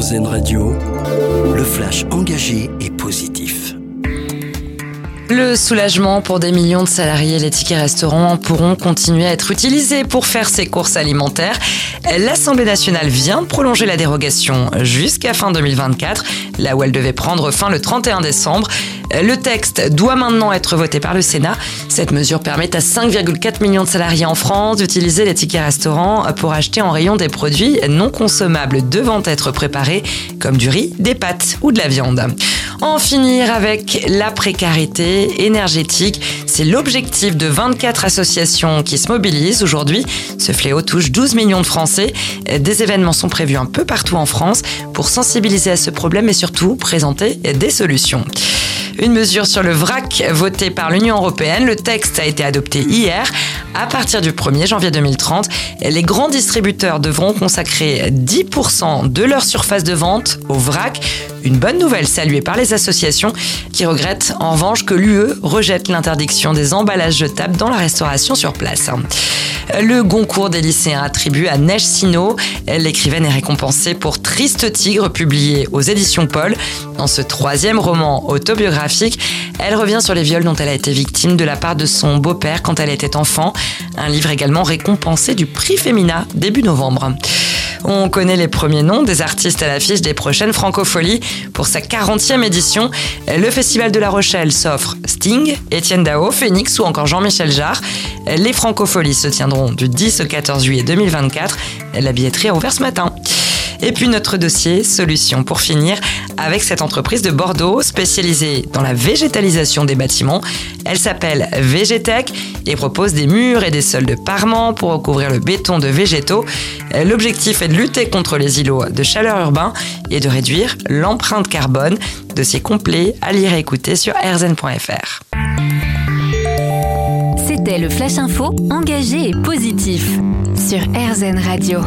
Radio, le flash engagé et positif. Le soulagement pour des millions de salariés, les tickets restaurants pourront continuer à être utilisés pour faire ses courses alimentaires. L'Assemblée nationale vient de prolonger la dérogation jusqu'à fin 2024, là où elle devait prendre fin le 31 décembre. Le texte doit maintenant être voté par le Sénat. Cette mesure permet à 5,4 millions de salariés en France d'utiliser les tickets restaurants pour acheter en rayon des produits non consommables devant être préparés, comme du riz, des pâtes ou de la viande. En finir avec la précarité énergétique, c'est l'objectif de 24 associations qui se mobilisent aujourd'hui. Ce fléau touche 12 millions de Français. Des événements sont prévus un peu partout en France pour sensibiliser à ce problème et surtout présenter des solutions. Une mesure sur le vrac votée par l'Union européenne. Le texte a été adopté hier. À partir du 1er janvier 2030, les grands distributeurs devront consacrer 10% de leur surface de vente au vrac. Une bonne nouvelle saluée par les associations qui regrettent en revanche que l'UE rejette l'interdiction des emballages jetables dans la restauration sur place. Le Goncourt des lycéens attribué à Neige Sino. L'écrivaine est récompensée pour Triste Tigre, publié aux éditions Paul. Dans ce troisième roman autobiographique, elle revient sur les viols dont elle a été victime de la part de son beau-père quand elle était enfant. Un livre également récompensé du prix Femina début novembre. On connaît les premiers noms des artistes à l'affiche des prochaines Francopholies. Pour sa 40e édition, le Festival de La Rochelle s'offre Sting, Étienne Dao, Phoenix ou encore Jean-Michel Jarre. Les Francopholies se tiendront du 10 au 14 juillet 2024. La billetterie est ouverte ce matin. Et puis notre dossier solution pour finir avec cette entreprise de Bordeaux spécialisée dans la végétalisation des bâtiments. Elle s'appelle Végétech et propose des murs et des sols de parement pour recouvrir le béton de végétaux. L'objectif est de lutter contre les îlots de chaleur urbain et de réduire l'empreinte carbone. Dossier complet à lire et écouter sur rzn.fr. C'était le Flash Info engagé et positif sur RZN Radio.